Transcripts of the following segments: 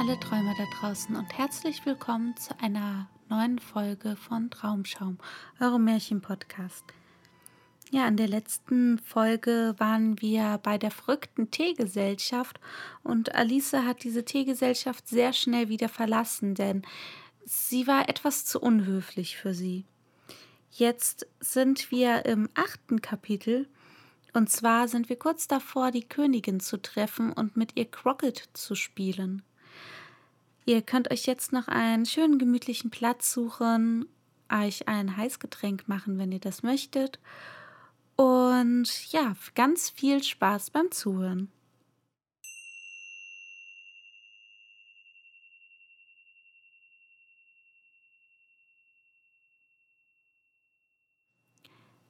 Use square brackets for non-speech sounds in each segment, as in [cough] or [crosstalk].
alle Träumer da draußen und herzlich willkommen zu einer neuen Folge von Traumschaum, eurem Märchenpodcast. Ja, in der letzten Folge waren wir bei der verrückten Teegesellschaft und Alice hat diese Teegesellschaft sehr schnell wieder verlassen, denn sie war etwas zu unhöflich für sie. Jetzt sind wir im achten Kapitel und zwar sind wir kurz davor, die Königin zu treffen und mit ihr Crockett zu spielen. Ihr könnt euch jetzt noch einen schönen gemütlichen Platz suchen, euch ein Heißgetränk machen, wenn ihr das möchtet. Und ja, ganz viel Spaß beim Zuhören.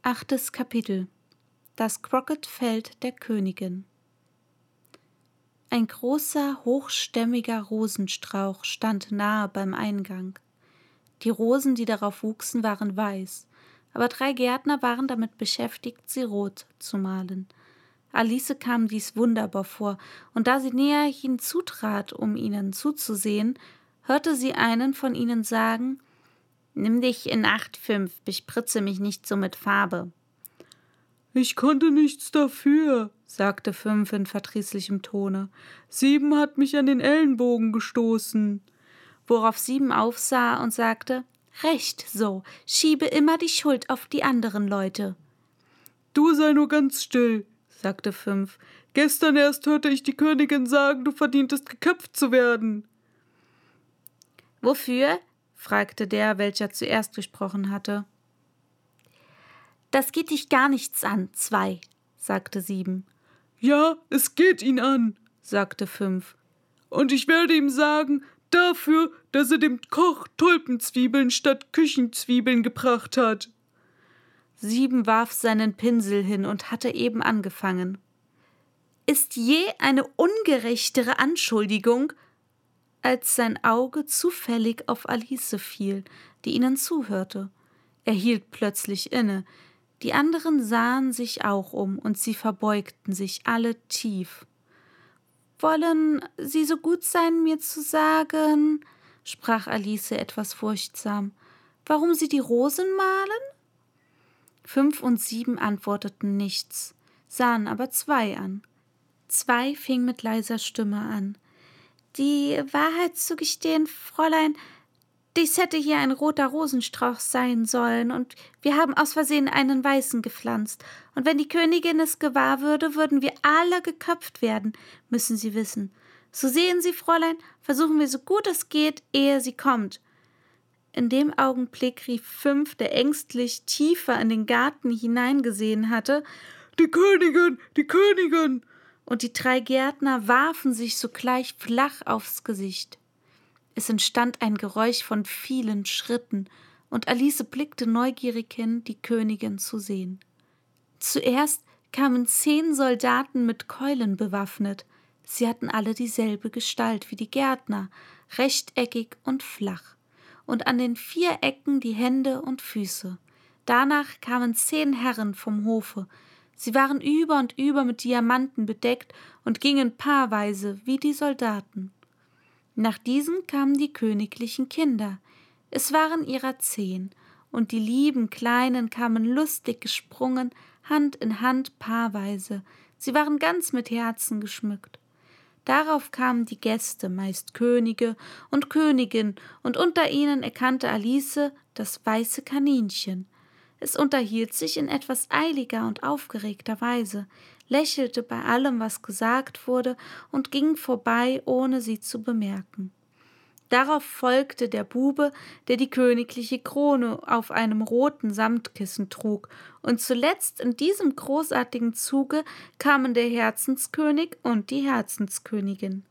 Achtes Kapitel das Crockett-Feld der Königin. Ein großer, hochstämmiger Rosenstrauch stand nahe beim Eingang. Die Rosen, die darauf wuchsen, waren weiß, aber drei Gärtner waren damit beschäftigt, sie rot zu malen. Alice kam dies wunderbar vor, und da sie näher hinzutrat, um ihnen zuzusehen, hörte sie einen von ihnen sagen Nimm dich in Acht, Fünf, bespritze mich nicht so mit Farbe. Ich konnte nichts dafür, sagte Fünf in verdrießlichem Tone. Sieben hat mich an den Ellenbogen gestoßen. Worauf Sieben aufsah und sagte Recht so, schiebe immer die Schuld auf die anderen Leute. Du sei nur ganz still, sagte Fünf. Gestern erst hörte ich die Königin sagen, du verdientest geköpft zu werden. Wofür? fragte der, welcher zuerst gesprochen hatte. Das geht dich gar nichts an, zwei, sagte sieben. Ja, es geht ihn an, sagte fünf. Und ich werde ihm sagen, dafür, dass er dem Koch Tulpenzwiebeln statt Küchenzwiebeln gebracht hat. Sieben warf seinen Pinsel hin und hatte eben angefangen. Ist je eine ungerechtere Anschuldigung, als sein Auge zufällig auf Alice fiel, die ihnen zuhörte. Er hielt plötzlich inne, die anderen sahen sich auch um, und sie verbeugten sich alle tief. Wollen Sie so gut sein, mir zu sagen, sprach Alice etwas furchtsam, warum Sie die Rosen malen? Fünf und sieben antworteten nichts, sahen aber zwei an. Zwei fing mit leiser Stimme an. Die Wahrheit zu gestehen, Fräulein, dies hätte hier ein roter Rosenstrauch sein sollen, und wir haben aus Versehen einen weißen gepflanzt. Und wenn die Königin es gewahr würde, würden wir alle geköpft werden, müssen Sie wissen. So sehen Sie, Fräulein, versuchen wir so gut es geht, ehe sie kommt. In dem Augenblick rief Fünf, der ängstlich tiefer in den Garten hineingesehen hatte, Die Königin, die Königin! Und die drei Gärtner warfen sich sogleich flach aufs Gesicht. Es entstand ein Geräusch von vielen Schritten, und Alice blickte neugierig hin, die Königin zu sehen. Zuerst kamen zehn Soldaten mit Keulen bewaffnet. Sie hatten alle dieselbe Gestalt wie die Gärtner, rechteckig und flach, und an den vier Ecken die Hände und Füße. Danach kamen zehn Herren vom Hofe. Sie waren über und über mit Diamanten bedeckt und gingen paarweise wie die Soldaten. Nach diesen kamen die königlichen Kinder. Es waren ihrer zehn, und die lieben Kleinen kamen lustig gesprungen, Hand in Hand paarweise. Sie waren ganz mit Herzen geschmückt. Darauf kamen die Gäste, meist Könige und Königin, und unter ihnen erkannte Alice das weiße Kaninchen. Es unterhielt sich in etwas eiliger und aufgeregter Weise, lächelte bei allem, was gesagt wurde, und ging vorbei, ohne sie zu bemerken. Darauf folgte der Bube, der die königliche Krone auf einem roten Samtkissen trug, und zuletzt in diesem großartigen Zuge kamen der Herzenskönig und die Herzenskönigin.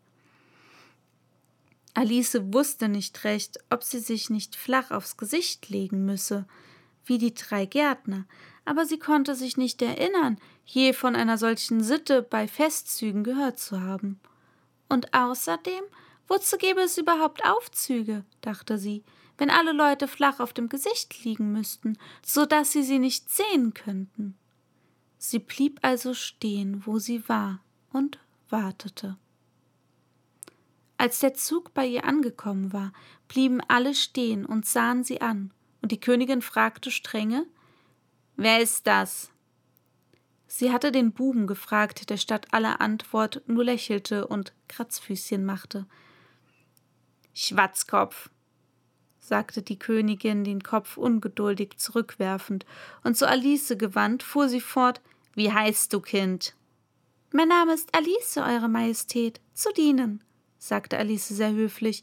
Alice wusste nicht recht, ob sie sich nicht flach aufs Gesicht legen müsse, wie die drei Gärtner, aber sie konnte sich nicht erinnern, je von einer solchen Sitte bei Festzügen gehört zu haben. Und außerdem, wozu gäbe es überhaupt Aufzüge, dachte sie, wenn alle Leute flach auf dem Gesicht liegen müssten, so dass sie sie nicht sehen könnten. Sie blieb also stehen, wo sie war, und wartete. Als der Zug bei ihr angekommen war, blieben alle stehen und sahen sie an, und die Königin fragte strenge Wer ist das? Sie hatte den Buben gefragt, der statt aller Antwort nur lächelte und Kratzfüßchen machte. Schwatzkopf, sagte die Königin, den Kopf ungeduldig zurückwerfend, und zu Alice gewandt, fuhr sie fort Wie heißt du, Kind? Mein Name ist Alice, Eure Majestät, zu dienen, sagte Alice sehr höflich,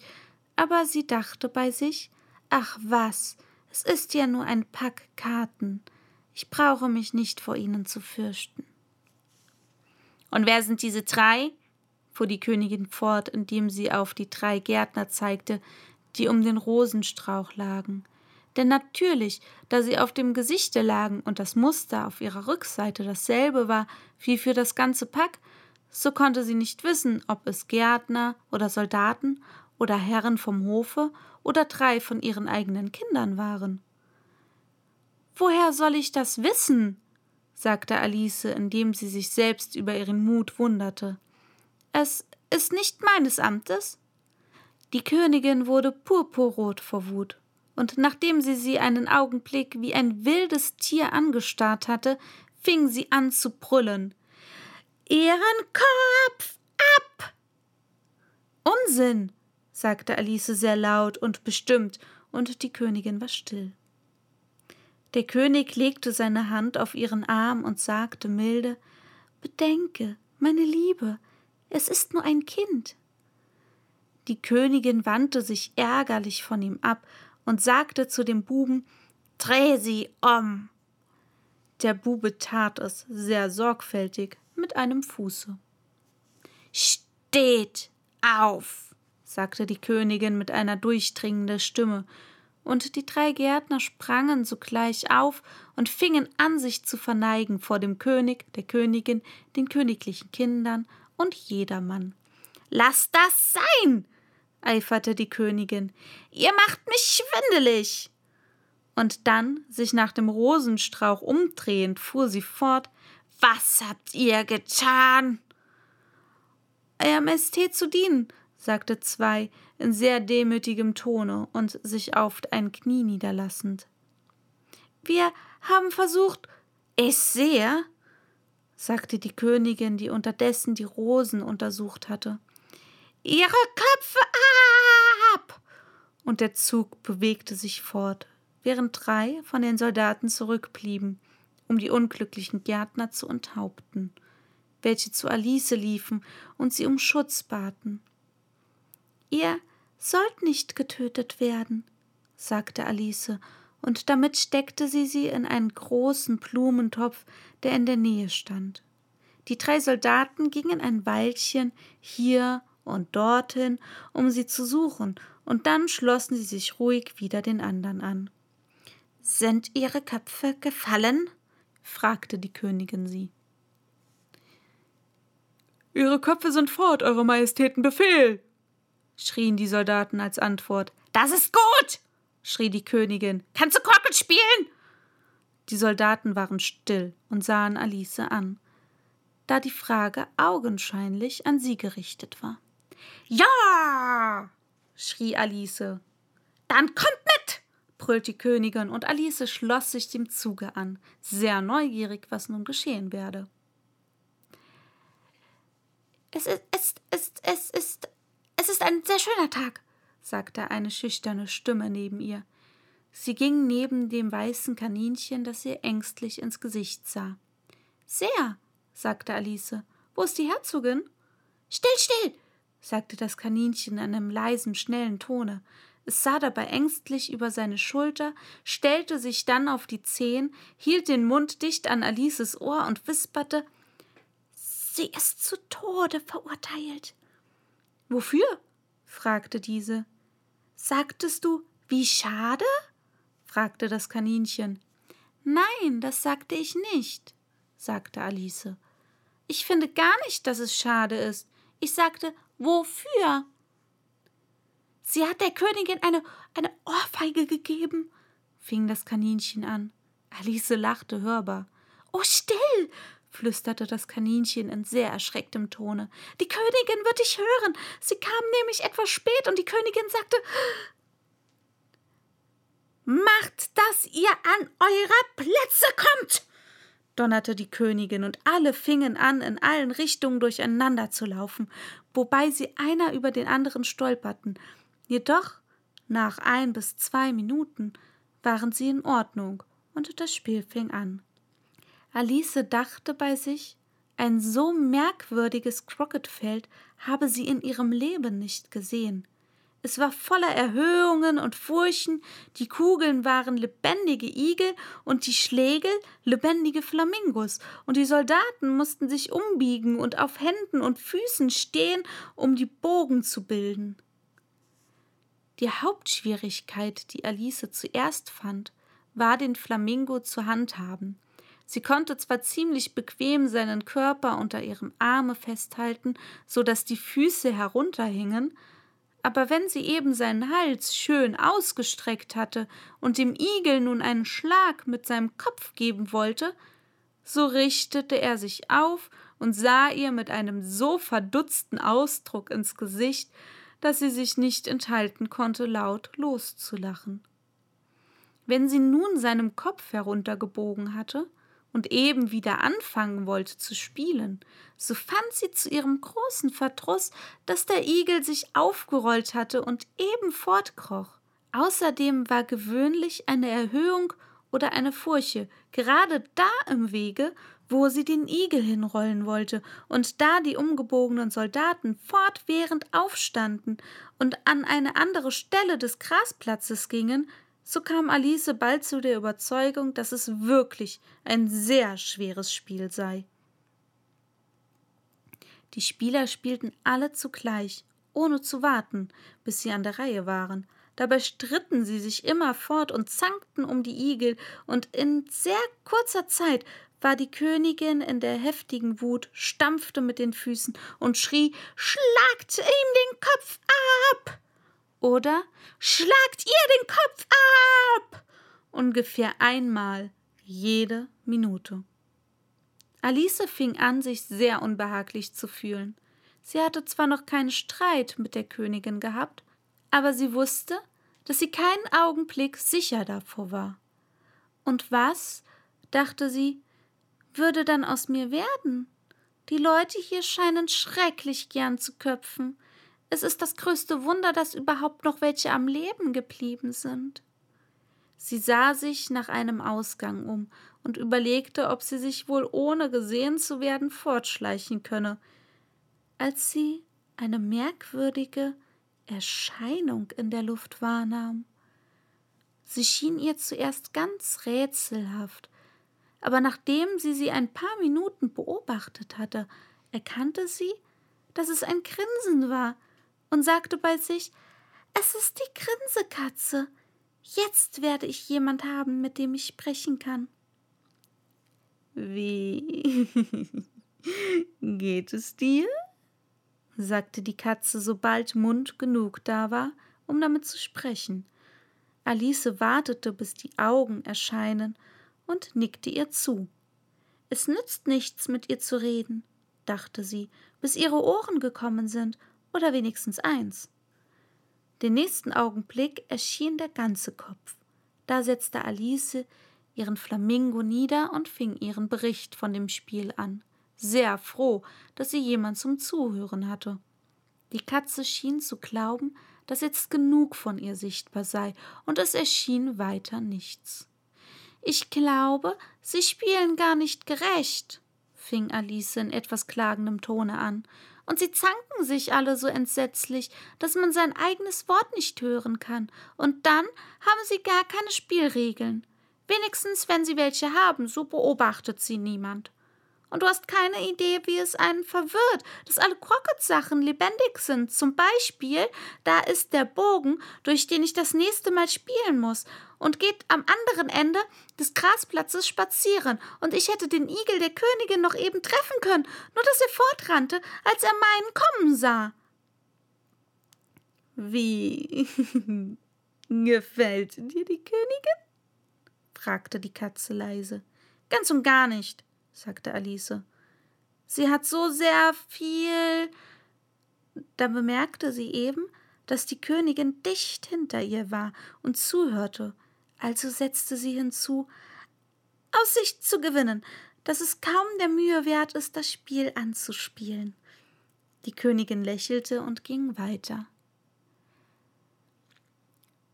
aber sie dachte bei sich Ach was, es ist ja nur ein Pack Karten. Ich brauche mich nicht vor ihnen zu fürchten. Und wer sind diese drei? fuhr die Königin fort, indem sie auf die drei Gärtner zeigte, die um den Rosenstrauch lagen. Denn natürlich, da sie auf dem Gesichte lagen und das Muster auf ihrer Rückseite dasselbe war wie für das ganze Pack, so konnte sie nicht wissen, ob es Gärtner oder Soldaten oder Herren vom Hofe oder drei von ihren eigenen Kindern waren. Woher soll ich das wissen? sagte Alice, indem sie sich selbst über ihren Mut wunderte. Es ist nicht meines Amtes. Die Königin wurde purpurrot vor Wut, und nachdem sie sie einen Augenblick wie ein wildes Tier angestarrt hatte, fing sie an zu brüllen. Ihren Kopf ab! Unsinn, sagte Alice sehr laut und bestimmt, und die Königin war still. Der König legte seine Hand auf ihren Arm und sagte milde Bedenke, meine Liebe, es ist nur ein Kind. Die Königin wandte sich ärgerlich von ihm ab und sagte zu dem Buben Dreh sie um. Der Bube tat es sehr sorgfältig mit einem Fuße. Steht auf, sagte die Königin mit einer durchdringenden Stimme und die drei Gärtner sprangen sogleich auf und fingen an, sich zu verneigen vor dem König, der Königin, den königlichen Kindern und jedermann. Lass das sein! eiferte die Königin. Ihr macht mich schwindelig! Und dann, sich nach dem Rosenstrauch umdrehend, fuhr sie fort. Was habt ihr getan? Euer Majestät zu dienen, sagte zwei in sehr demütigem Tone und sich auf ein Knie niederlassend. Wir haben versucht. Ich sehe, sagte die Königin, die unterdessen die Rosen untersucht hatte. Ihre Köpfe ab! Und der Zug bewegte sich fort, während drei von den Soldaten zurückblieben, um die unglücklichen Gärtner zu enthaupten, welche zu Alice liefen und sie um Schutz baten. Ihr sollt nicht getötet werden, sagte Alice, und damit steckte sie sie in einen großen Blumentopf, der in der Nähe stand. Die drei Soldaten gingen ein Weilchen hier und dorthin, um sie zu suchen, und dann schlossen sie sich ruhig wieder den anderen an. Sind ihre Köpfe gefallen? fragte die Königin sie. Ihre Köpfe sind fort, Eure Majestäten Befehl, schrien die Soldaten als Antwort. Das ist gut, schrie die Königin. Kannst du Korken spielen? Die Soldaten waren still und sahen Alice an, da die Frage augenscheinlich an sie gerichtet war. Ja, schrie Alice. Dann kommt mit, brüllte die Königin, und Alice schloss sich dem Zuge an, sehr neugierig, was nun geschehen werde. Es ist, es ist, es ist es ist ein sehr schöner Tag, sagte eine schüchterne Stimme neben ihr. Sie ging neben dem weißen Kaninchen, das ihr ängstlich ins Gesicht sah. Sehr, sagte Alice. Wo ist die Herzogin? Still, still, sagte das Kaninchen in einem leisen, schnellen Tone. Es sah dabei ängstlich über seine Schulter, stellte sich dann auf die Zehen, hielt den Mund dicht an Alices Ohr und wisperte Sie ist zu Tode verurteilt. Wofür? fragte diese. Sagtest du, wie schade? fragte das Kaninchen. Nein, das sagte ich nicht, sagte Alice. Ich finde gar nicht, dass es schade ist. Ich sagte, wofür? Sie hat der Königin eine, eine Ohrfeige gegeben, fing das Kaninchen an. Alice lachte hörbar. Oh, still, flüsterte das Kaninchen in sehr erschrecktem Tone. Die Königin wird dich hören. Sie kam nämlich etwas spät und die Königin sagte, Macht, dass ihr an eurer Plätze kommt! donnerte die Königin, und alle fingen an, in allen Richtungen durcheinander zu laufen, wobei sie einer über den anderen stolperten. Jedoch, nach ein bis zwei Minuten, waren sie in Ordnung, und das Spiel fing an. Alice dachte bei sich, ein so merkwürdiges Crocketfeld habe sie in ihrem Leben nicht gesehen. Es war voller Erhöhungen und Furchen, die Kugeln waren lebendige Igel und die Schlägel lebendige Flamingos, und die Soldaten mussten sich umbiegen und auf Händen und Füßen stehen, um die Bogen zu bilden. Die Hauptschwierigkeit, die Alice zuerst fand, war, den Flamingo zu handhaben. Sie konnte zwar ziemlich bequem seinen Körper unter ihrem Arme festhalten, so dass die Füße herunterhingen, aber wenn sie eben seinen Hals schön ausgestreckt hatte und dem Igel nun einen Schlag mit seinem Kopf geben wollte, so richtete er sich auf und sah ihr mit einem so verdutzten Ausdruck ins Gesicht, dass sie sich nicht enthalten konnte, laut loszulachen. Wenn sie nun seinem Kopf heruntergebogen hatte, und eben wieder anfangen wollte zu spielen, so fand sie zu ihrem großen Verdruss, dass der Igel sich aufgerollt hatte und eben fortkroch. Außerdem war gewöhnlich eine Erhöhung oder eine Furche gerade da im Wege, wo sie den Igel hinrollen wollte, und da die umgebogenen Soldaten fortwährend aufstanden und an eine andere Stelle des Grasplatzes gingen, so kam Alice bald zu der Überzeugung, dass es wirklich ein sehr schweres Spiel sei. Die Spieler spielten alle zugleich, ohne zu warten, bis sie an der Reihe waren. Dabei stritten sie sich immerfort und zankten um die Igel, und in sehr kurzer Zeit war die Königin in der heftigen Wut, stampfte mit den Füßen und schrie Schlagt ihm den Kopf oder Schlagt ihr den Kopf ab! ungefähr einmal jede Minute. Alice fing an, sich sehr unbehaglich zu fühlen. Sie hatte zwar noch keinen Streit mit der Königin gehabt, aber sie wusste, dass sie keinen Augenblick sicher davor war. Und was, dachte sie, würde dann aus mir werden? Die Leute hier scheinen schrecklich gern zu köpfen. Es ist das größte Wunder, dass überhaupt noch welche am Leben geblieben sind. Sie sah sich nach einem Ausgang um und überlegte, ob sie sich wohl ohne gesehen zu werden fortschleichen könne, als sie eine merkwürdige Erscheinung in der Luft wahrnahm. Sie schien ihr zuerst ganz rätselhaft, aber nachdem sie sie ein paar Minuten beobachtet hatte, erkannte sie, dass es ein Grinsen war, und sagte bei sich, es ist die Grinsekatze. Jetzt werde ich jemand haben, mit dem ich sprechen kann. Wie [laughs] geht es dir? sagte die Katze, sobald Mund genug da war, um damit zu sprechen. Alice wartete, bis die Augen erscheinen, und nickte ihr zu. Es nützt nichts, mit ihr zu reden, dachte sie, bis ihre Ohren gekommen sind oder wenigstens eins. Den nächsten Augenblick erschien der ganze Kopf. Da setzte Alice ihren Flamingo nieder und fing ihren Bericht von dem Spiel an, sehr froh, dass sie jemand zum Zuhören hatte. Die Katze schien zu glauben, dass jetzt genug von ihr sichtbar sei, und es erschien weiter nichts. Ich glaube, Sie spielen gar nicht gerecht, fing Alice in etwas klagendem Tone an, und sie zanken sich alle so entsetzlich, dass man sein eigenes Wort nicht hören kann, und dann haben sie gar keine Spielregeln. Wenigstens, wenn sie welche haben, so beobachtet sie niemand. Und du hast keine Idee, wie es einen verwirrt, dass alle Crockett-Sachen lebendig sind. Zum Beispiel, da ist der Bogen, durch den ich das nächste Mal spielen muss, und geht am anderen Ende des Grasplatzes spazieren. Und ich hätte den Igel der Königin noch eben treffen können, nur dass er fortrannte, als er meinen kommen sah. Wie [laughs] gefällt dir die Königin? fragte die Katze leise. Ganz und gar nicht, sagte Alice. Sie hat so sehr viel. Da bemerkte sie eben, dass die Königin dicht hinter ihr war und zuhörte, also setzte sie hinzu Aussicht zu gewinnen, dass es kaum der Mühe wert ist, das Spiel anzuspielen. Die Königin lächelte und ging weiter.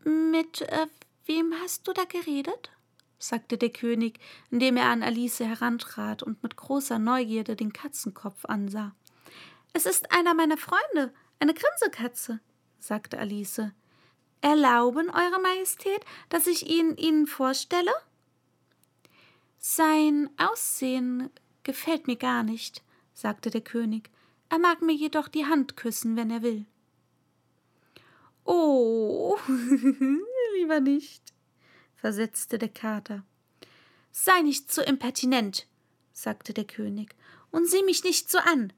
Mit äh, wem hast du da geredet? sagte der König, indem er an Alice herantrat und mit großer Neugierde den Katzenkopf ansah. Es ist einer meiner Freunde, eine Grinsekatze, sagte Alice. Erlauben, Eure Majestät, dass ich ihn Ihnen vorstelle? Sein Aussehen gefällt mir gar nicht, sagte der König. Er mag mir jedoch die Hand küssen, wenn er will. Oh, [laughs] lieber nicht, versetzte der Kater. Sei nicht so impertinent, sagte der König, und sieh mich nicht so an.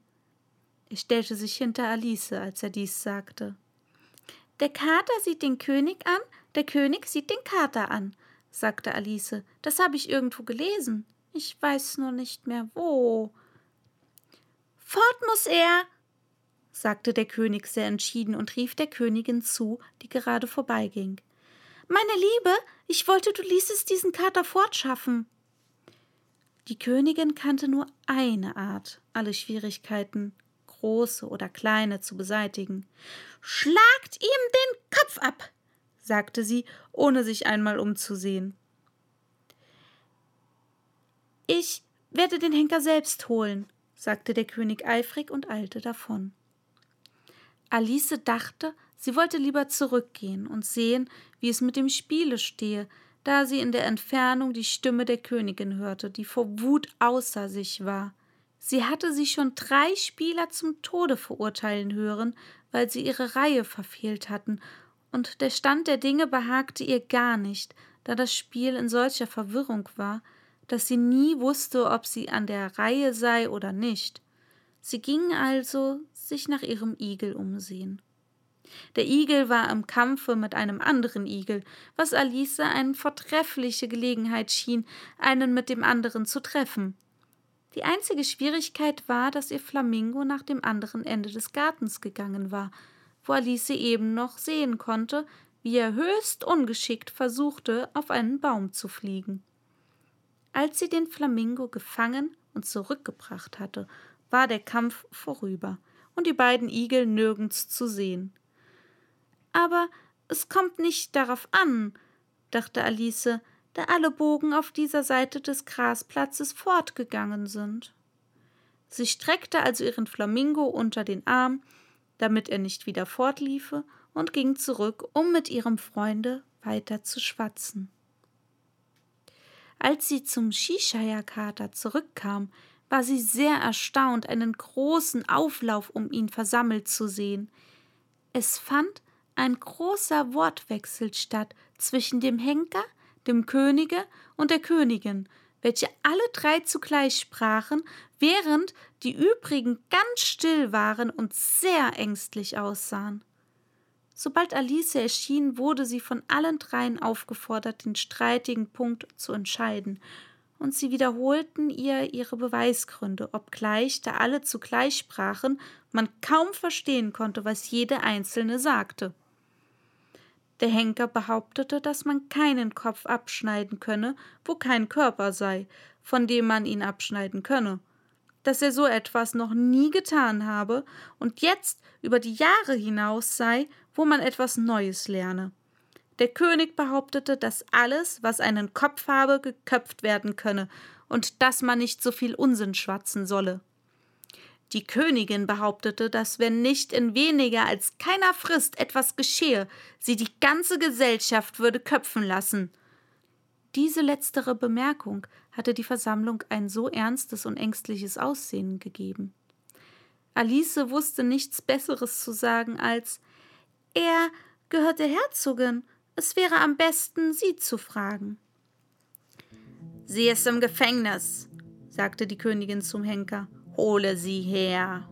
Er stellte sich hinter Alice, als er dies sagte. Der Kater sieht den König an, der König sieht den Kater an, sagte Alice. Das habe ich irgendwo gelesen. Ich weiß nur nicht mehr wo. Fort muss er, sagte der König sehr entschieden und rief der Königin zu, die gerade vorbeiging. Meine Liebe, ich wollte, du ließest diesen Kater fortschaffen. Die Königin kannte nur eine Art, alle Schwierigkeiten, große oder kleine, zu beseitigen. Schlagt ihm den Kopf ab, sagte sie, ohne sich einmal umzusehen. Ich werde den Henker selbst holen, sagte der König eifrig und eilte davon. Alice dachte, sie wollte lieber zurückgehen und sehen, wie es mit dem Spiele stehe, da sie in der Entfernung die Stimme der Königin hörte, die vor Wut außer sich war. Sie hatte sie schon drei Spieler zum Tode verurteilen hören, weil sie ihre Reihe verfehlt hatten, und der Stand der Dinge behagte ihr gar nicht, da das Spiel in solcher Verwirrung war, dass sie nie wusste, ob sie an der Reihe sei oder nicht. Sie ging also sich nach ihrem Igel umsehen. Der Igel war im Kampfe mit einem anderen Igel, was Alice eine vortreffliche Gelegenheit schien, einen mit dem anderen zu treffen. Die einzige Schwierigkeit war, dass ihr Flamingo nach dem anderen Ende des Gartens gegangen war, wo Alice eben noch sehen konnte, wie er höchst ungeschickt versuchte, auf einen Baum zu fliegen. Als sie den Flamingo gefangen und zurückgebracht hatte, war der Kampf vorüber und die beiden Igel nirgends zu sehen. Aber es kommt nicht darauf an, dachte Alice, da alle Bogen auf dieser Seite des Grasplatzes fortgegangen sind. Sie streckte also ihren Flamingo unter den Arm, damit er nicht wieder fortliefe, und ging zurück, um mit ihrem Freunde weiter zu schwatzen. Als sie zum Shishaya-Kater zurückkam, war sie sehr erstaunt, einen großen Auflauf um ihn versammelt zu sehen. Es fand ein großer Wortwechsel statt zwischen dem Henker, dem Könige und der Königin, welche alle drei zugleich sprachen, während die übrigen ganz still waren und sehr ängstlich aussahen. Sobald Alice erschien, wurde sie von allen dreien aufgefordert, den streitigen Punkt zu entscheiden, und sie wiederholten ihr ihre Beweisgründe, obgleich, da alle zugleich sprachen, man kaum verstehen konnte, was jede einzelne sagte. Der Henker behauptete, dass man keinen Kopf abschneiden könne, wo kein Körper sei, von dem man ihn abschneiden könne dass er so etwas noch nie getan habe und jetzt über die Jahre hinaus sei, wo man etwas Neues lerne. Der König behauptete, dass alles, was einen Kopf habe, geköpft werden könne und dass man nicht so viel Unsinn schwatzen solle. Die Königin behauptete, dass wenn nicht in weniger als keiner Frist etwas geschehe, sie die ganze Gesellschaft würde köpfen lassen. Diese letztere Bemerkung hatte die Versammlung ein so ernstes und ängstliches Aussehen gegeben. Alice wusste nichts Besseres zu sagen als Er gehört der Herzogin. Es wäre am besten, sie zu fragen. Sie ist im Gefängnis, sagte die Königin zum Henker. Hole sie her.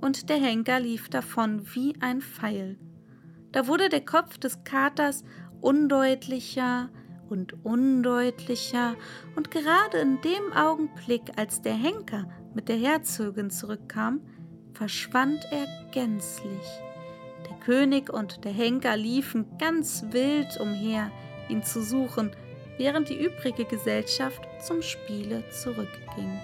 Und der Henker lief davon wie ein Pfeil. Da wurde der Kopf des Katers undeutlicher, und undeutlicher, und gerade in dem Augenblick, als der Henker mit der Herzogin zurückkam, verschwand er gänzlich. Der König und der Henker liefen ganz wild umher, ihn zu suchen, während die übrige Gesellschaft zum Spiele zurückging.